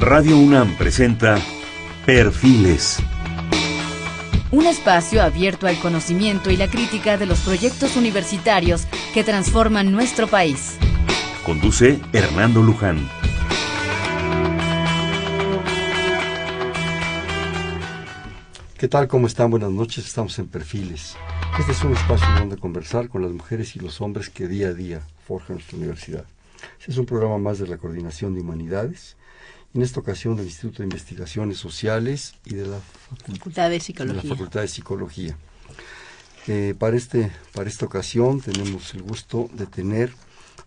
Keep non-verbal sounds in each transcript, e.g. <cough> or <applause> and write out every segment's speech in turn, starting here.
Radio UNAM presenta Perfiles. Un espacio abierto al conocimiento y la crítica de los proyectos universitarios que transforman nuestro país. Conduce Hernando Luján. ¿Qué tal? ¿Cómo están? Buenas noches. Estamos en Perfiles. Este es un espacio donde conversar con las mujeres y los hombres que día a día forjan nuestra universidad. Este es un programa más de la Coordinación de Humanidades en esta ocasión del Instituto de Investigaciones Sociales y de la Facultad de Psicología. De la Facultad de Psicología. Eh, para, este, para esta ocasión tenemos el gusto de tener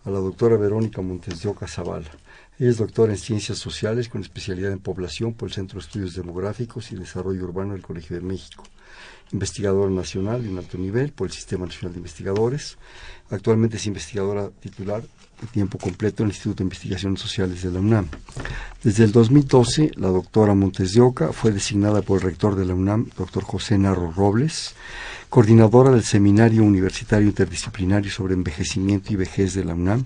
a la doctora Verónica Montes de Oca Zavala. Ella es doctora en Ciencias Sociales con especialidad en Población por el Centro de Estudios Demográficos y Desarrollo Urbano del Colegio de México. Investigadora nacional de un alto nivel por el Sistema Nacional de Investigadores. Actualmente es investigadora titular tiempo completo en el Instituto de Investigaciones Sociales de la UNAM. Desde el 2012, la doctora Montes de Oca fue designada por el rector de la UNAM, doctor José Narro Robles, coordinadora del Seminario Universitario Interdisciplinario sobre Envejecimiento y Vejez de la UNAM,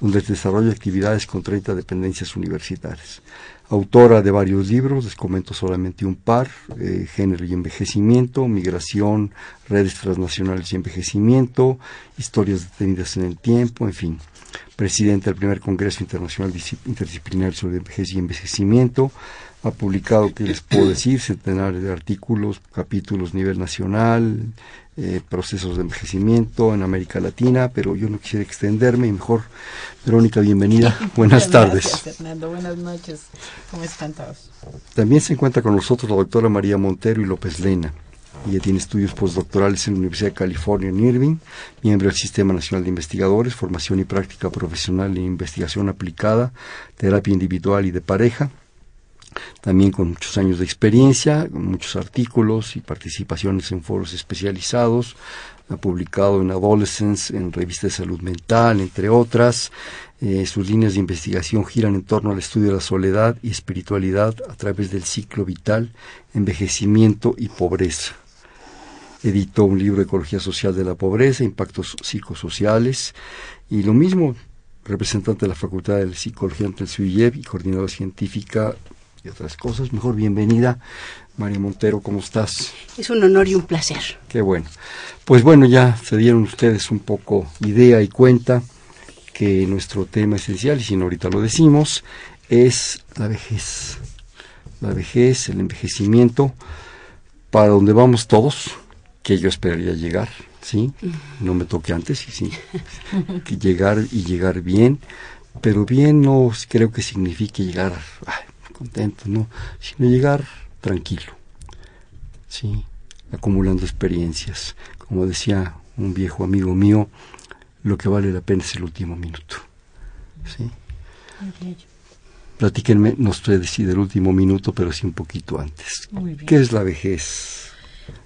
donde desarrolla actividades con 30 dependencias universitarias. Autora de varios libros, les comento solamente un par, eh, Género y Envejecimiento, Migración, Redes Transnacionales y Envejecimiento, Historias detenidas en el tiempo, en fin presidente del primer Congreso Internacional Interdisciplinario sobre Vejez y Envejecimiento. Ha publicado, ¿qué les puedo decir?, centenares de artículos, capítulos a nivel nacional, eh, procesos de envejecimiento en América Latina, pero yo no quisiera extenderme y mejor, Verónica, bienvenida. <laughs> Buenas tardes. Fernando. Buenas noches. ¿Cómo están todos? También se encuentra con nosotros la doctora María Montero y López Lena. Ella tiene estudios postdoctorales en la Universidad de California en Irving, miembro del Sistema Nacional de Investigadores, formación y práctica profesional en investigación aplicada, terapia individual y de pareja. También con muchos años de experiencia, muchos artículos y participaciones en foros especializados. Ha publicado en Adolescence, en revistas de salud mental, entre otras. Eh, sus líneas de investigación giran en torno al estudio de la soledad y espiritualidad a través del ciclo vital, envejecimiento y pobreza editó un libro Ecología Social de la Pobreza, Impactos Psicosociales, y lo mismo, representante de la Facultad de Psicología ante el y coordinadora científica y otras cosas. Mejor bienvenida, María Montero, ¿cómo estás? Es un honor y un placer. Qué bueno. Pues bueno, ya se dieron ustedes un poco idea y cuenta que nuestro tema esencial, y si no ahorita lo decimos, es la vejez. La vejez, el envejecimiento, para donde vamos todos, que yo esperaría llegar, ¿sí? No me toque antes, sí, sí. que llegar y llegar bien, pero bien no creo que signifique llegar contento, no, sino llegar tranquilo, ¿sí? Acumulando experiencias. Como decía un viejo amigo mío, lo que vale la pena es el último minuto, ¿sí? Platíquenme, no estoy decir del último minuto, pero sí un poquito antes. ¿Qué es la vejez?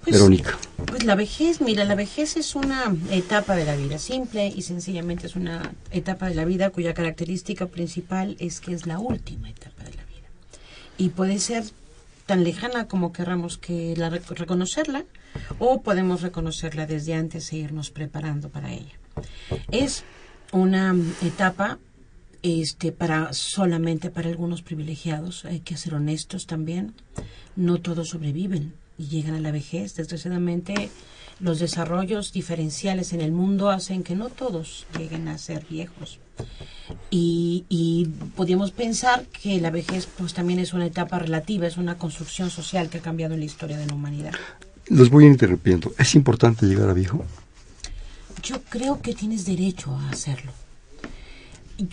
Pues, Verónica. Pues la vejez, mira, la vejez es una etapa de la vida, simple y sencillamente es una etapa de la vida cuya característica principal es que es la última etapa de la vida. Y puede ser tan lejana como querramos que la reconocerla o podemos reconocerla desde antes e irnos preparando para ella. Es una etapa este para solamente para algunos privilegiados, hay que ser honestos también, no todos sobreviven y llegan a la vejez. Desgraciadamente, los desarrollos diferenciales en el mundo hacen que no todos lleguen a ser viejos. Y, y podríamos pensar que la vejez pues también es una etapa relativa, es una construcción social que ha cambiado en la historia de la humanidad. Los voy interrumpiendo. ¿Es importante llegar a viejo? Yo creo que tienes derecho a hacerlo.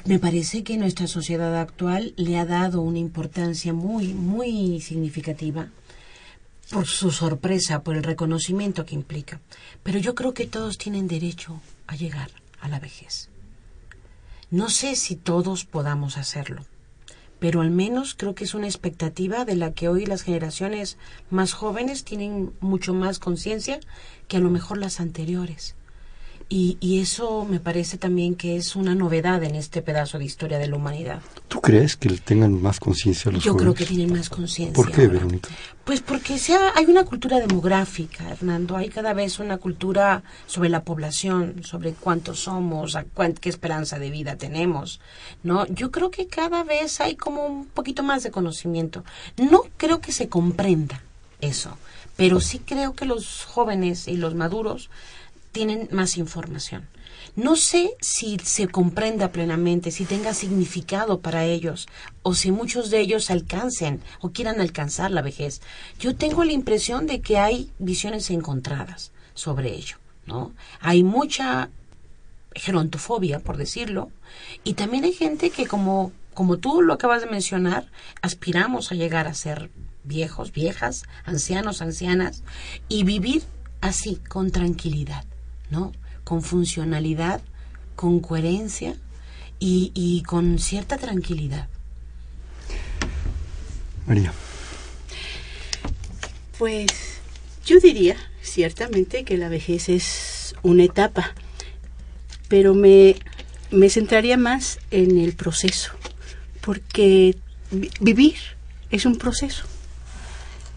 Me parece que nuestra sociedad actual le ha dado una importancia muy, muy significativa por su sorpresa, por el reconocimiento que implica. Pero yo creo que todos tienen derecho a llegar a la vejez. No sé si todos podamos hacerlo, pero al menos creo que es una expectativa de la que hoy las generaciones más jóvenes tienen mucho más conciencia que a lo mejor las anteriores. Y, y eso me parece también que es una novedad en este pedazo de historia de la humanidad. ¿Tú crees que tengan más conciencia los Yo jóvenes? creo que tienen más conciencia. ¿Por qué, ahora. Verónica? Pues porque sea, hay una cultura demográfica, Hernando. Hay cada vez una cultura sobre la población, sobre cuántos somos, a cuán- qué esperanza de vida tenemos. ¿no? Yo creo que cada vez hay como un poquito más de conocimiento. No creo que se comprenda eso, pero sí creo que los jóvenes y los maduros tienen más información. No sé si se comprenda plenamente, si tenga significado para ellos, o si muchos de ellos alcancen o quieran alcanzar la vejez. Yo tengo la impresión de que hay visiones encontradas sobre ello, ¿no? Hay mucha gerontofobia, por decirlo, y también hay gente que como como tú lo acabas de mencionar, aspiramos a llegar a ser viejos, viejas, ancianos, ancianas y vivir así con tranquilidad, ¿no? Con funcionalidad, con coherencia y, y con cierta tranquilidad. María. Pues yo diría ciertamente que la vejez es una etapa, pero me, me centraría más en el proceso, porque vi- vivir es un proceso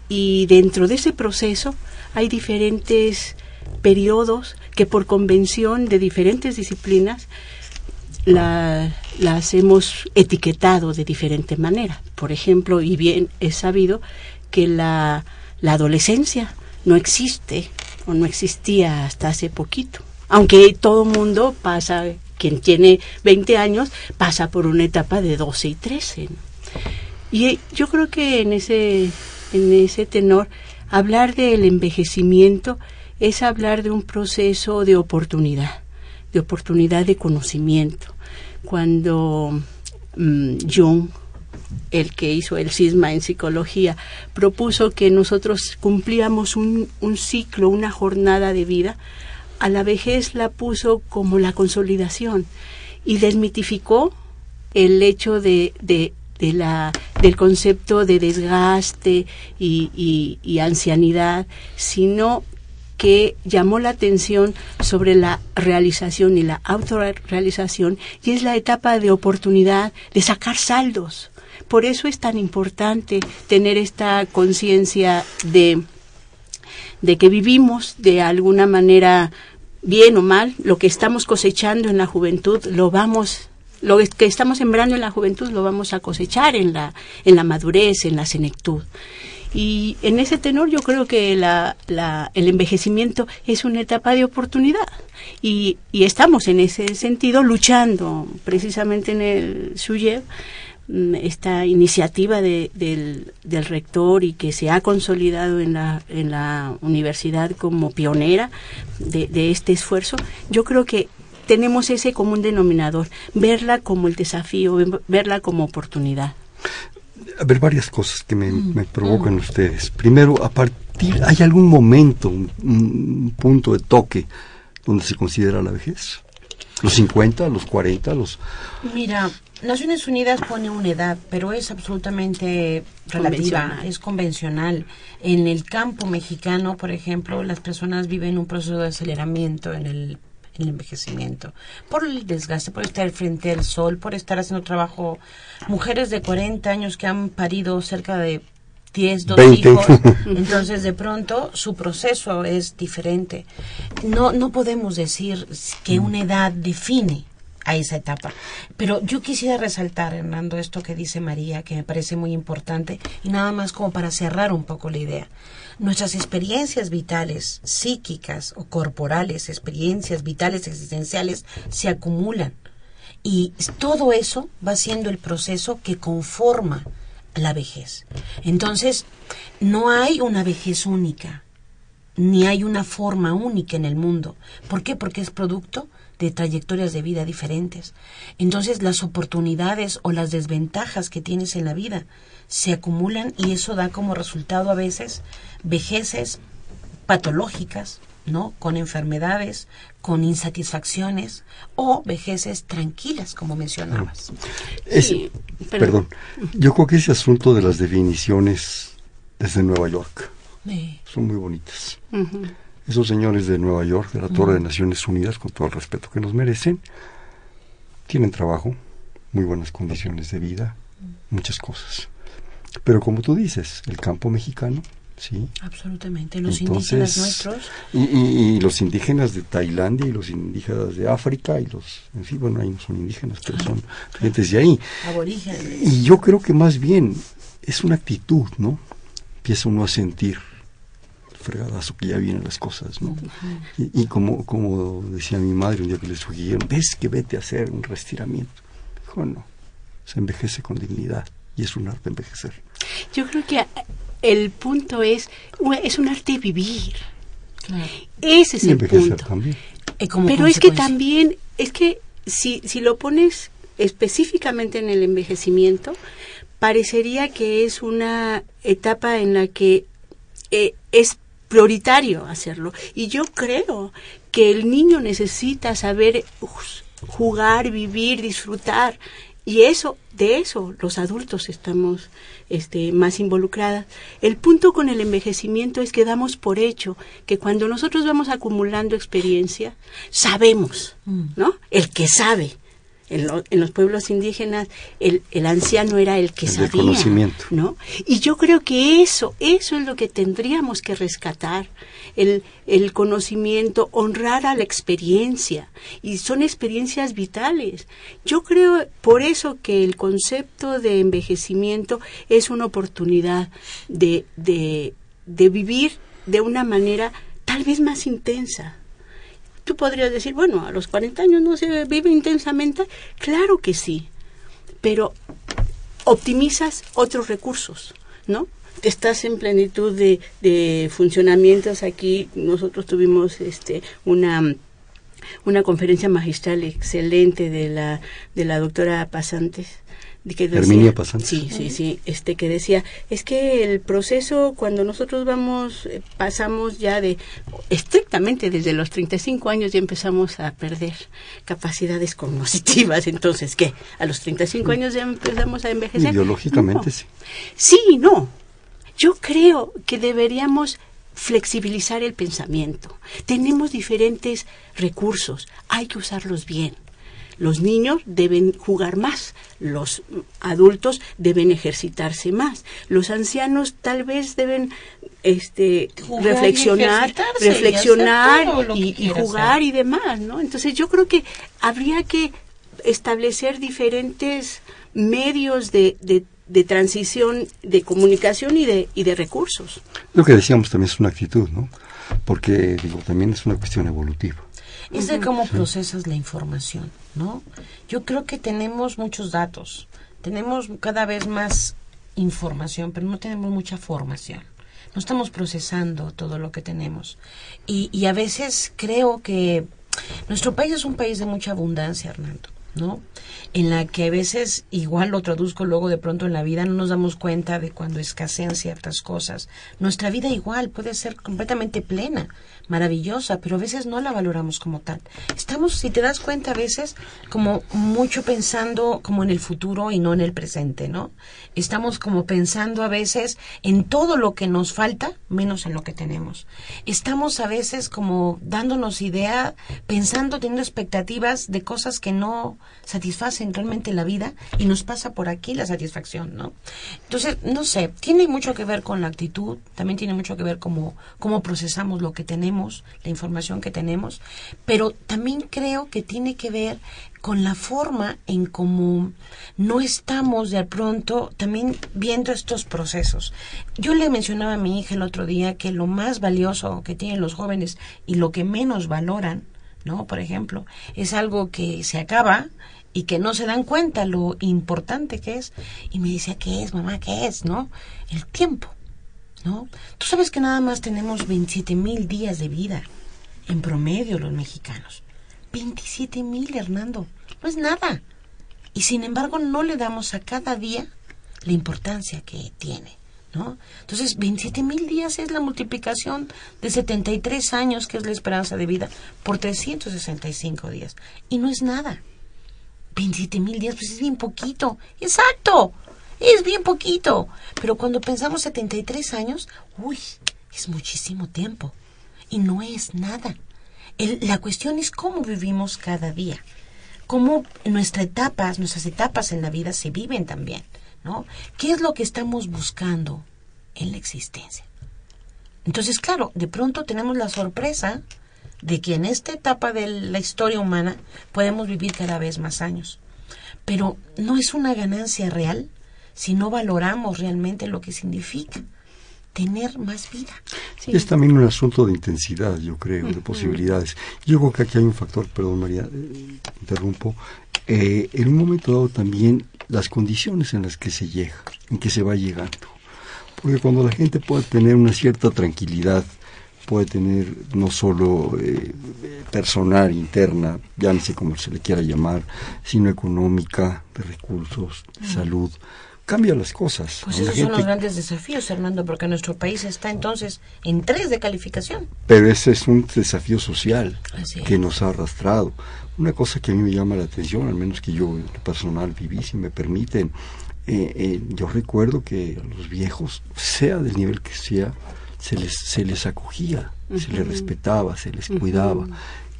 y dentro de ese proceso hay diferentes periodos que por convención de diferentes disciplinas la- las hemos etiquetado de diferente manera. Por ejemplo, y bien es sabido que la, la adolescencia no existe o no existía hasta hace poquito. Aunque todo mundo pasa, quien tiene 20 años, pasa por una etapa de 12 y 13. ¿no? Y eh, yo creo que en ese, en ese tenor, hablar del envejecimiento es hablar de un proceso de oportunidad, de oportunidad de conocimiento. Cuando mm, Jung, el que hizo el cisma en psicología, propuso que nosotros cumplíamos un, ciclo, una jornada de vida, a la vejez la puso como la consolidación y desmitificó el hecho de, de, de la, del concepto de desgaste y, y, y ancianidad, sino que llamó la atención sobre la realización y la autorrealización y es la etapa de oportunidad de sacar saldos. Por eso es tan importante tener esta conciencia de, de que vivimos de alguna manera bien o mal, lo que estamos cosechando en la juventud lo vamos lo que estamos sembrando en la juventud lo vamos a cosechar en la en la madurez, en la senectud. Y en ese tenor yo creo que la, la, el envejecimiento es una etapa de oportunidad y, y estamos en ese sentido luchando precisamente en el SUYEV mm, esta iniciativa de, del, rector y que se ha consolidado en la, en la universidad como pionera de, de este esfuerzo, yo creo que tenemos ese común denominador, verla como el desafío, verla como oportunidad. A ver, varias cosas que me, me provocan ustedes. Primero, a partir, ¿hay algún momento, un, un punto de toque donde se considera la vejez? ¿Los 50, los 40, los...? Mira, Naciones Unidas pone una edad, pero es absolutamente relativa, Convencional. es convencional. En el campo mexicano, por ejemplo, las personas viven un proceso de aceleramiento en el, el envejecimiento, por el desgaste, por estar frente al sol, por estar haciendo trabajo. Mujeres de 40 años que han parido cerca de 10, 12 20. hijos, <laughs> entonces de pronto su proceso es diferente. No, no podemos decir que una edad define a esa etapa. Pero yo quisiera resaltar, Hernando, esto que dice María, que me parece muy importante, y nada más como para cerrar un poco la idea. Nuestras experiencias vitales, psíquicas o corporales, experiencias vitales existenciales, se acumulan. Y todo eso va siendo el proceso que conforma la vejez. Entonces, no hay una vejez única, ni hay una forma única en el mundo. ¿Por qué? Porque es producto de trayectorias de vida diferentes. Entonces las oportunidades o las desventajas que tienes en la vida se acumulan y eso da como resultado a veces vejeces patológicas, ¿no? Con enfermedades, con insatisfacciones o vejeces tranquilas, como mencionabas. Es- Sí, perdón. Yo creo que ese asunto de las definiciones desde Nueva York son muy bonitas. Ujú. Esos señores de Nueva York, de la Torre de Naciones Unidas, con todo el respeto que nos merecen, tienen trabajo, muy buenas condiciones de vida, muchas cosas. Pero como tú dices, el campo mexicano, sí. Absolutamente. Los indígenas nuestros. Y, y, los indígenas de Tailandia y los indígenas de África y los, en fin, bueno, ahí no son indígenas, pero son gentes de ahí. Aborígenes. Y yo creo que más bien es una actitud, ¿no? Empieza uno a sentir fregadazo que ya vienen las cosas, ¿no? y, y, como, como decía mi madre un día que le sugirieron, ves que vete a hacer un restiramiento. Dijo, no, se envejece con dignidad y es un arte envejecer. Yo creo que el punto es, es un arte vivir. Claro. Ese es y el envejecer punto. también. Pero es que también, es que si, si lo pones específicamente en el envejecimiento, parecería que es una etapa en la que eh, es prioritario hacerlo. Y yo creo que el niño necesita saber jugar, vivir, disfrutar. Y eso, de eso, los adultos estamos este, más involucradas. El punto con el envejecimiento es que damos por hecho que cuando nosotros vamos acumulando experiencia, sabemos, ¿no? El que sabe. En, lo, en, los pueblos indígenas el, el, anciano era el que El sabía, conocimiento. ¿no? Y yo creo que eso, eso es lo que tendríamos que rescatar, el, el conocimiento, honrar a la experiencia, y son experiencias vitales. Yo creo por eso que el concepto de envejecimiento es una oportunidad de, de, de vivir de una manera tal vez más intensa, Tú podrías decir, bueno, a los 40 años no se vive intensamente. Claro que sí, pero optimizas otros recursos, ¿no? Estás en plenitud de, de funcionamientos. Aquí nosotros tuvimos este, una una conferencia magistral excelente de la de la doctora Pasantes que decía, Herminia. Sí, sí, sí, este que decía, es que el proceso cuando nosotros vamos eh, pasamos ya de estrictamente desde los 35 años ya empezamos a perder capacidades cognitivas, entonces ¿qué? A los 35 años ya empezamos a envejecer. Biológicamente No. sí. Sí, no. Yo creo que deberíamos flexibilizar el pensamiento. Tenemos diferentes recursos, hay que usarlos bien. Los niños deben jugar más, los adultos deben ejercitarse más, los ancianos tal vez deben este Jugar reflexionar, y reflexionar y, jugar hacer. y demás, ¿no? Entonces yo creo que habría que establecer diferentes medios de, de, de transición, de comunicación y de, y de recursos. Lo que decíamos también es una actitud, ¿no? Porque, digo, también es una cuestión evolutiva. Es de cómo procesas la información, ¿no? Yo creo que tenemos muchos datos, tenemos cada vez más información, pero no tenemos mucha formación. No estamos procesando todo lo que tenemos. Y, y a veces creo que nuestro país es un país de mucha abundancia, Hernando, ¿no? En la que a veces, igual lo traduzco luego de pronto en la vida, no nos damos cuenta de cuando escasean ciertas cosas. Nuestra vida igual puede ser completamente plena, maravillosa, pero a veces no la valoramos como tal. Estamos, si te das cuenta, a veces como mucho pensando como en el futuro y no en el presente, ¿no? Estamos como pensando a veces en todo lo que nos falta, menos en lo que tenemos. Estamos a veces como dándonos idea, pensando, teniendo expectativas de cosas que no satisfacen realmente la vida y nos pasa por aquí la satisfacción, ¿no? Entonces, no sé, tiene mucho que ver con la actitud, también tiene mucho que ver cómo, cómo procesamos lo que tenemos, la información que tenemos, pero también creo que tiene que ver con la forma en cómo no estamos de pronto también viendo estos procesos. Yo le mencionaba a mi hija el otro día que lo más valioso que tienen los jóvenes y lo que menos valoran, ¿no? Por ejemplo, es algo que se acaba y que no se dan cuenta lo importante que es. Y me decía, ¿qué es, mamá? ¿Qué es? ¿No? El tiempo, ¿no? Tú sabes que nada más tenemos 27 mil días de vida en promedio los mexicanos. 27 mil, Hernando. No es nada. Y sin embargo no le damos a cada día la importancia que tiene. ¿No? Entonces, 27 mil días es la multiplicación de 73 años, que es la esperanza de vida, por 365 días. Y no es nada. 27 mil días, pues es bien poquito. Exacto, es bien poquito. Pero cuando pensamos 73 años, uy, es muchísimo tiempo. y no es nada. la cuestión es cómo vivimos cada día, cómo nuestras etapas, nuestras etapas en la vida se viven también, ¿no? ¿Qué es lo que estamos buscando en la existencia? Entonces, claro, de pronto tenemos la sorpresa de que en esta etapa de la historia humana podemos vivir cada vez más años. Pero no es una ganancia real si no valoramos realmente lo que significa tener más vida. Es también un asunto de intensidad, yo creo, de posibilidades. Yo creo que aquí hay un factor, perdón María, eh, interrumpo, eh, en un momento dado también las condiciones en las que se llega, en que se va llegando. Porque cuando la gente puede tener una cierta tranquilidad, puede tener no solo eh, personal, interna, ya no sé cómo se le quiera llamar, sino económica, de recursos, de salud, cambia las cosas. Pues esos son los grandes desafíos, Hernando, porque nuestro país está entonces en tres de calificación. Pero ese es un desafío social que nos ha arrastrado. Una cosa que a mí me llama la atención, al menos que yo personal viví, si me permiten, eh, eh, yo recuerdo que a los viejos, sea del nivel que sea, se les, se les acogía, se les respetaba, se les cuidaba.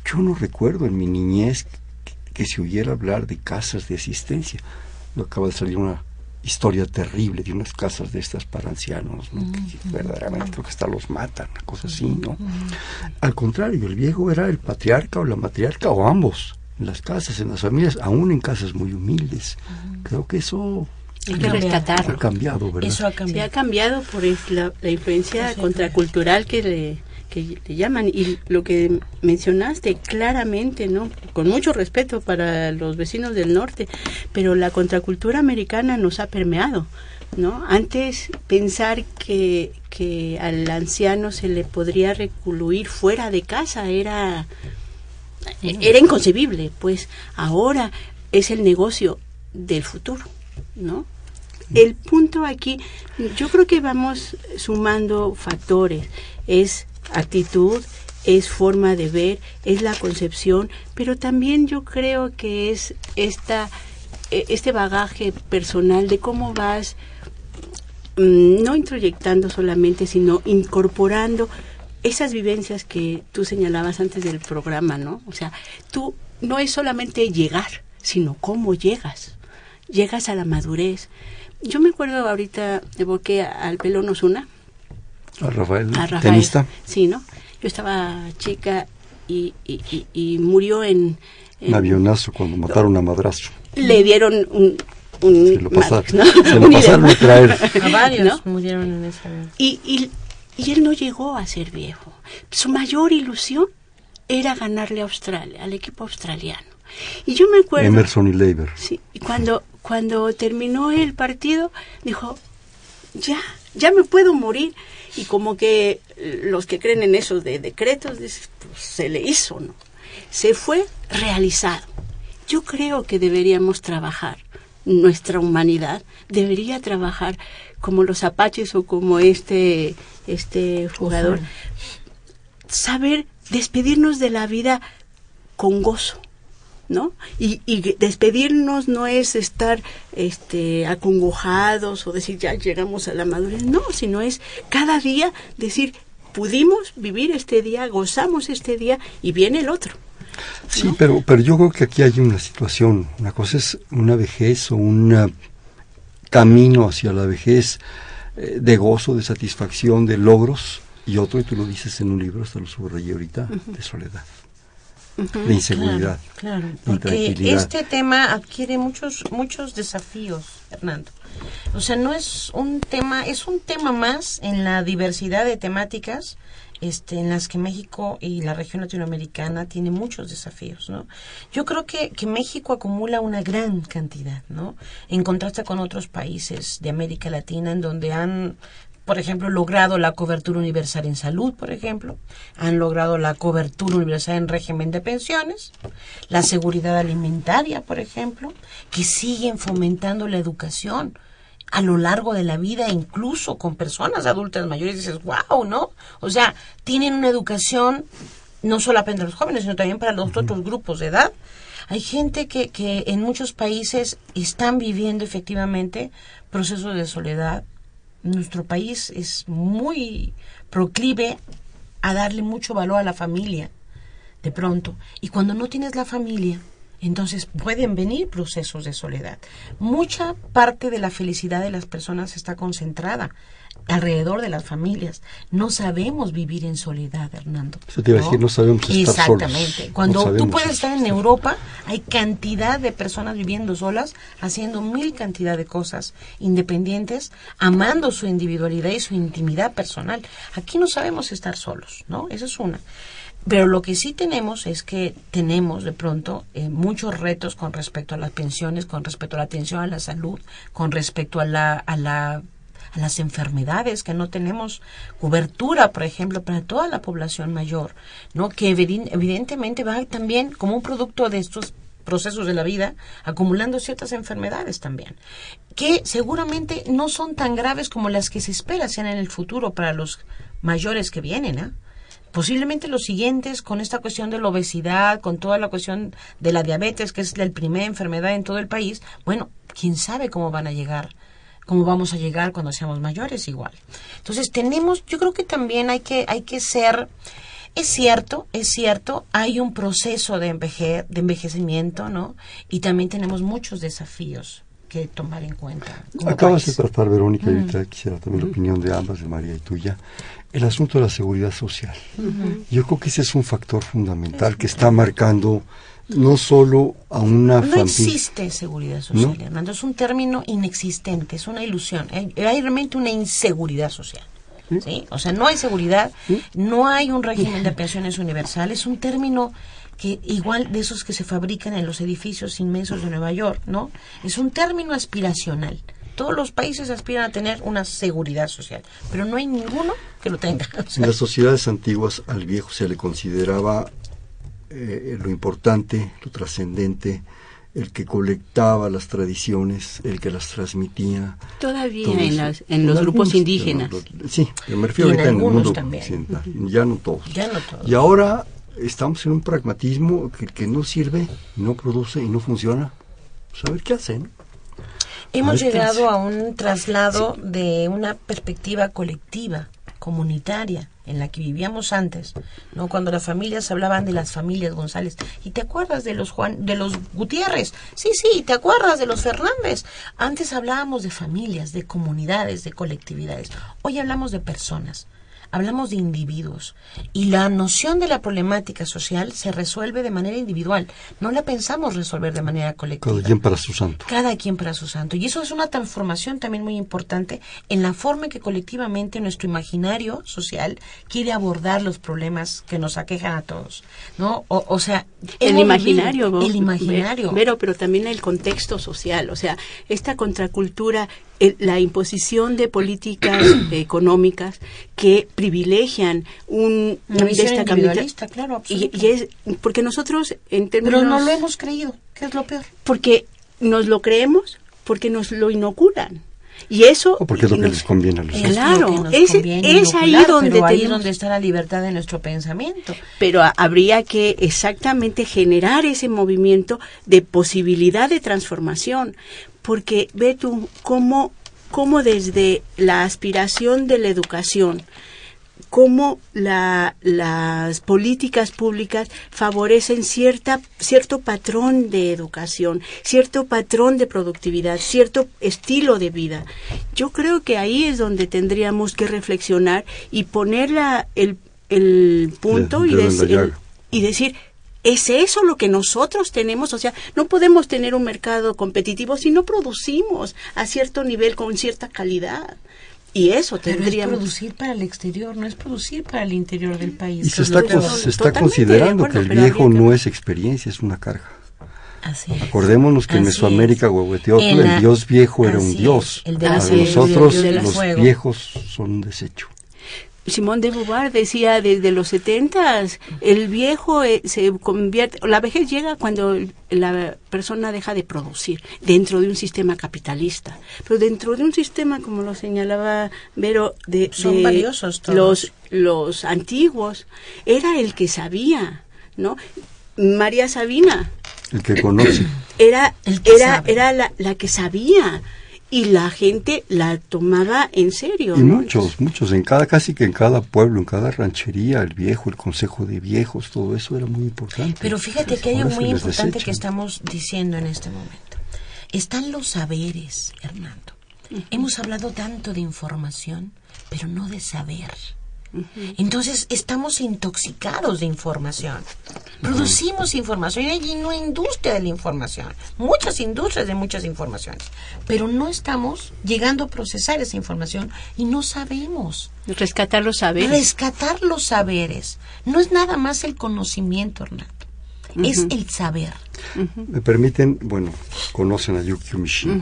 Yo no recuerdo en mi niñez que, se oyera hablar de casas de asistencia. No acaba de salir una historia terrible de unas casas de estas para ancianos, que verdaderamente creo que hasta los matan, una cosa así, ¿no? Al contrario, el viejo era el patriarca o la matriarca o ambos, en las casas, en las familias, aún en casas muy humildes. Creo que eso hay que rescatarlo. Ha cambiado, ¿verdad? Eso ha cambiado. ha cambiado por la, influencia contracultural que le, que le llaman y lo que mencionaste claramente, ¿no? Con mucho respeto para los vecinos del norte, pero la contracultura americana nos ha permeado, ¿no? Antes pensar que, que al anciano se le podría recluir fuera de casa era era inconcebible, pues ahora es el negocio del futuro, ¿no? El punto aquí, yo creo que vamos sumando factores, es actitud, es forma de ver, es la concepción, pero también yo creo que es esta, e, este bagaje personal de cómo vas mm, no introyectando solamente, sino incorporando esas vivencias que tú señalabas antes del programa, ¿no? O sea, tú no es solamente llegar, sino cómo llegas. Llegas a la madurez. Yo me acuerdo ahorita, evoqué al pelón Osuna, a Rafael, tenista. Sí, ¿no? Yo estaba chica y, y, murió en, Un avionazo cuando mataron a madrazo. Le dieron un... un se lo pasaron, a traer. <laughs> A varios murieron en esa y, y, y él no llegó a ser viejo. Su mayor ilusión era ganarle a Australia, al equipo australiano. Y yo me acuerdo... Emerson y Leiber. Sí, y cuando, cuando terminó el partido, dijo, ya, ya me puedo morir y como que los que creen en esos de decretos, pues, se le hizo, ¿no? Se fue realizado. Yo creo que deberíamos trabajar, nuestra humanidad debería trabajar como los apaches o como este, este jugador, saber despedirnos de la vida con gozo ¿no? Y, despedirnos no es estar este, acongojados o decir ya llegamos a la madurez, no, sino es cada día decir pudimos vivir este día, gozamos este día y viene el otro. Sí, pero, pero yo creo que aquí hay una situación, una cosa es una vejez o un camino hacia la vejez eh, de gozo, de satisfacción, de logros, y otro, y tú lo dices en un libro, hasta lo subrayé ahorita, de soledad de inseguridad. Claro, porque este tema adquiere muchos muchos desafíos, Fernando. O sea, no es un tema, es un tema más en la diversidad de temáticas este, en las que México y la región latinoamericana tiene muchos desafíos, ¿no? Yo creo que, que México acumula una gran cantidad, ¿no? En contraste con otros países de América Latina en donde han por ejemplo, logrado la cobertura universal en salud, por ejemplo, han logrado la cobertura universal en régimen de pensiones, la seguridad alimentaria, por ejemplo, que siguen fomentando la educación a lo largo de la vida, incluso con personas adultas mayores, dices, wow, ¿no? O sea, tienen una educación no solo para los jóvenes, sino también para los otros grupos de edad. Hay gente que, que en muchos países están viviendo efectivamente procesos de soledad, nuestro país es muy proclive a darle mucho valor a la familia, de pronto. Y cuando no tienes la familia, entonces pueden venir procesos de soledad. Mucha parte de la felicidad de las personas está concentrada alrededor de las familias. No sabemos vivir en soledad, Hernando. Eso te iba a decir, no sabemos estar solos. Exactamente. Cuando tú puedes estar en Europa, hay cantidad de personas viviendo solas, haciendo mil cantidad de cosas independientes, amando su individualidad y su intimidad personal. Aquí no sabemos estar solos, ¿no? Esa es una. Pero lo que sí tenemos es que tenemos de pronto eh, muchos retos con respecto a las pensiones, con respecto a la atención a la salud, con respecto a la, a la a las enfermedades, que no tenemos cobertura, por ejemplo, para toda la población mayor, ¿no? Que evidentemente va también como un producto de estos procesos de la vida, acumulando ciertas enfermedades también, que seguramente no son tan graves como las que se espera sean en el futuro para los mayores que vienen, ¿eh? posiblemente los siguientes con esta cuestión de la obesidad, con toda la cuestión de la diabetes, que es la primera enfermedad en todo el país, bueno, quién sabe cómo van a llegar cómo vamos a llegar cuando seamos mayores igual. Entonces tenemos, yo creo que también hay que, hay que ser, es cierto, es cierto, hay un proceso de, enveje, de envejecimiento, ¿no? Y también tenemos muchos desafíos que tomar en cuenta. Acabas de tratar, Verónica, y ahorita quisiera también la opinión de ambas, de María y tuya, el asunto de la seguridad social. Yo creo que ese es un factor fundamental que está marcando no solo a una no existe seguridad social, Hernando, es un término inexistente, es una ilusión. Hay, realmente una inseguridad social. ¿sí? O sea, no hay seguridad, no hay un régimen de <laughs> pensiones universal, es un término que igual de esos que se fabrican en los edificios inmensos de Nueva York, ¿no? Es un término aspiracional. Todos los países aspiran a tener una seguridad social, pero no hay ninguno que lo tenga. <laughs> En las sociedades antiguas al viejo se le consideraba eh, lo importante, lo trascendente, el que colectaba las tradiciones, el que las transmitía. Todavía en, en los grupos indígenas. sí, me refiero ahorita en, el mundo occidental, ya no todos. Y ahora estamos en un pragmatismo que, que no sirve, no produce y no funciona. Pues a ver qué hacen. Hemos llegado a un traslado de una perspectiva colectiva, comunitaria en la que vivíamos antes, ¿no? Cuando las familias hablaban de las familias González, y te acuerdas de los Juan, de los Gutiérrez, sí, sí, te acuerdas de los Fernández. Antes hablábamos de familias, de comunidades, de colectividades. Hoy hablamos de personas hablamos de individuos y la noción de la problemática social se resuelve de manera individual, no la pensamos resolver de manera colectiva. Cada quien para su santo. Cada quien para su santo. Y eso es una transformación también muy importante en la forma en que colectivamente nuestro imaginario social quiere abordar los problemas que nos aquejan a todos. ¿no? O, sea, el imaginario. el imaginario. Pero, pero también el contexto social, o sea, esta contracultura la imposición de políticas <clears throat> económicas que privilegian un, un destacamiento. Claro, y, y, es porque nosotros en términos pero no lo hemos creído que es lo peor. Porque nos lo creemos porque nos lo inoculan. Y eso o porque es lo que les conviene a los claro es, es ahí donde ahí donde está la libertad de nuestro pensamiento. Pero habría que exactamente generar ese movimiento de posibilidad de transformación. Porque ve tú cómo, cómo desde la aspiración de la educación, cómo la, las políticas públicas favorecen cierta, cierto patrón de educación, cierto patrón de productividad, cierto estilo de vida. Yo creo que ahí es donde tendríamos que reflexionar y poner el, el punto y, y decir, ¿Es eso lo que nosotros tenemos? O sea, no podemos tener un mercado competitivo si no producimos a cierto nivel con cierta calidad. Y eso tendríamos. es producir para el exterior, no es producir para el interior del país. Y se está, se está considerando que el viejo no es experiencia, es una carga. Así Acordémonos que en Mesoamérica, Huehueteotl, el dios viejo era un dios. El de Para nosotros, los viejos son un desecho. Simón de Beauvoir decía desde los setentas, el viejo eh, se convierte, la vejez llega cuando la persona deja de producir dentro de un sistema capitalista, pero dentro de un sistema como lo señalaba Vero de, son valiosos los los antiguos era el que sabía, ¿no? María Sabina el que conoce. era era era la, la que sabía y la gente la tomaba en serio. Y muchos, muchos, en cada, casi que en cada pueblo, en cada ranchería, el viejo, el consejo de viejos, todo eso era muy importante. Pero fíjate que hay algo muy importante que estamos diciendo en este momento. Están los saberes, Hernando. Hemos hablado tanto de información, pero no de saber. Entonces estamos intoxicados de información. Producimos información y hay una industria de la información, muchas industrias de muchas informaciones, pero no estamos llegando a procesar esa información y no sabemos. Rescatar los saberes. Rescatar los saberes. No es nada más el conocimiento, Hernando. Es el saber. Me permiten, bueno, conocen a Yukio Mishima,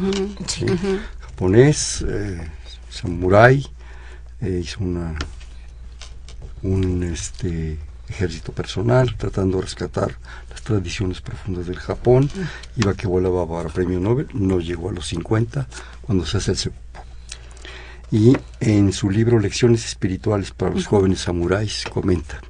japonés, eh, samurái, eh, hizo una un este, ejército personal tratando de rescatar las tradiciones profundas del Japón. Iba que volaba para premio Nobel, no llegó a los 50 cuando se hace el seppuku. Y en su libro Lecciones Espirituales para los Jóvenes Samuráis comenta,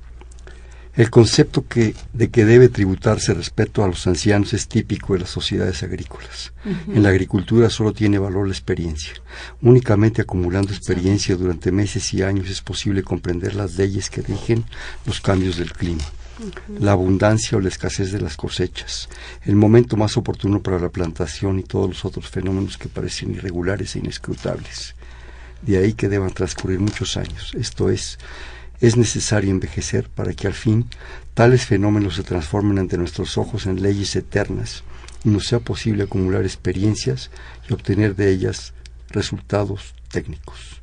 el concepto que, de que debe tributarse respeto a los ancianos es típico de las sociedades agrícolas. En la agricultura solo tiene valor la experiencia. Únicamente acumulando experiencia durante meses y años es posible comprender las leyes que rigen los cambios del clima. La abundancia o la escasez de las cosechas, el momento más oportuno para la plantación y todos los otros fenómenos que parecen irregulares e inescrutables. De ahí que deban transcurrir muchos años, esto es, es necesario envejecer para que al fin tales fenómenos se transformen ante nuestros ojos en leyes eternas y nos sea posible acumular experiencias y obtener de ellas resultados técnicos.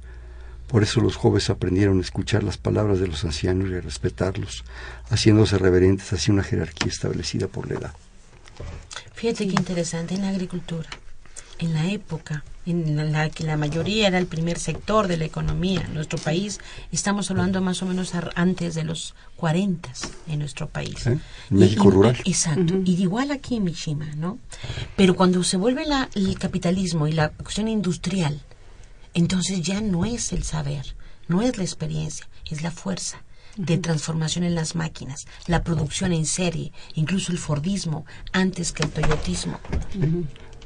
Por eso los jóvenes aprendieron a escuchar las palabras de los ancianos y a respetarlos, haciéndose reverentes hacia una jerarquía establecida por la edad. Fíjate qué interesante en la agricultura en la época en la que la mayoría era el primer sector de la economía en nuestro país, estamos hablando más o menos antes de los 40 en nuestro país. ¿Eh? México rural. exacto. Y igual aquí en Mishima, ¿no? Pero cuando se vuelve la, el capitalismo y la cuestión industrial, entonces ya no es el saber, no es la experiencia, es la fuerza de transformación en las máquinas, la producción en serie, incluso el Fordismo antes que el Toyotismo